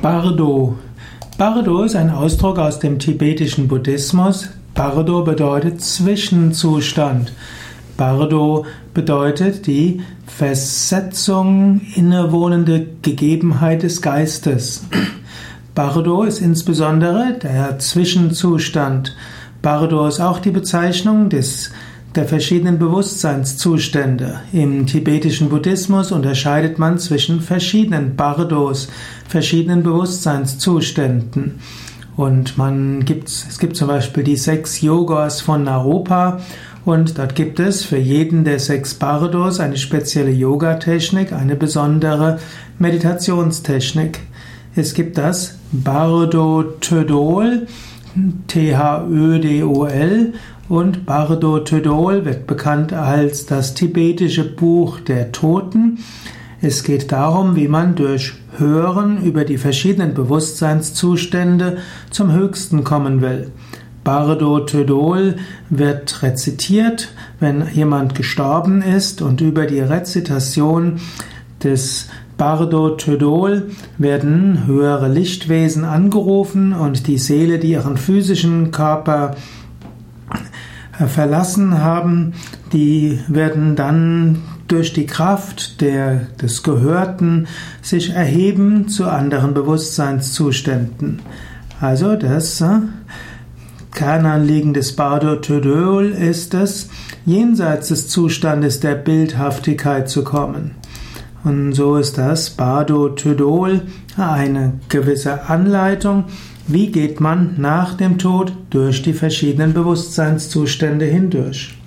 Bardo. Bardo ist ein Ausdruck aus dem tibetischen Buddhismus. Bardo bedeutet Zwischenzustand. Bardo bedeutet die Versetzung, innewohnende Gegebenheit des Geistes. Bardo ist insbesondere der Zwischenzustand. Bardo ist auch die Bezeichnung des der verschiedenen Bewusstseinszustände. Im tibetischen Buddhismus unterscheidet man zwischen verschiedenen Bardos, verschiedenen Bewusstseinszuständen. Und man gibt, es gibt zum Beispiel die sechs Yogas von Naropa und dort gibt es für jeden der sechs Bardos eine spezielle Yogatechnik, eine besondere Meditationstechnik. Es gibt das Bardo Tödol, T-H-Ö-D-O-L und Bardo Tödol wird bekannt als das tibetische Buch der Toten. Es geht darum, wie man durch Hören über die verschiedenen Bewusstseinszustände zum Höchsten kommen will. Bardo Tödol wird rezitiert, wenn jemand gestorben ist und über die Rezitation des Bardo Tödol werden höhere Lichtwesen angerufen und die Seele, die ihren physischen Körper verlassen haben, die werden dann durch die Kraft der, des Gehörten sich erheben zu anderen Bewusstseinszuständen. Also das äh, Kernanliegen des Bardo Tödol ist es, jenseits des Zustandes der Bildhaftigkeit zu kommen. Und so ist das Bardo Tödol eine gewisse Anleitung, wie geht man nach dem Tod durch die verschiedenen Bewusstseinszustände hindurch?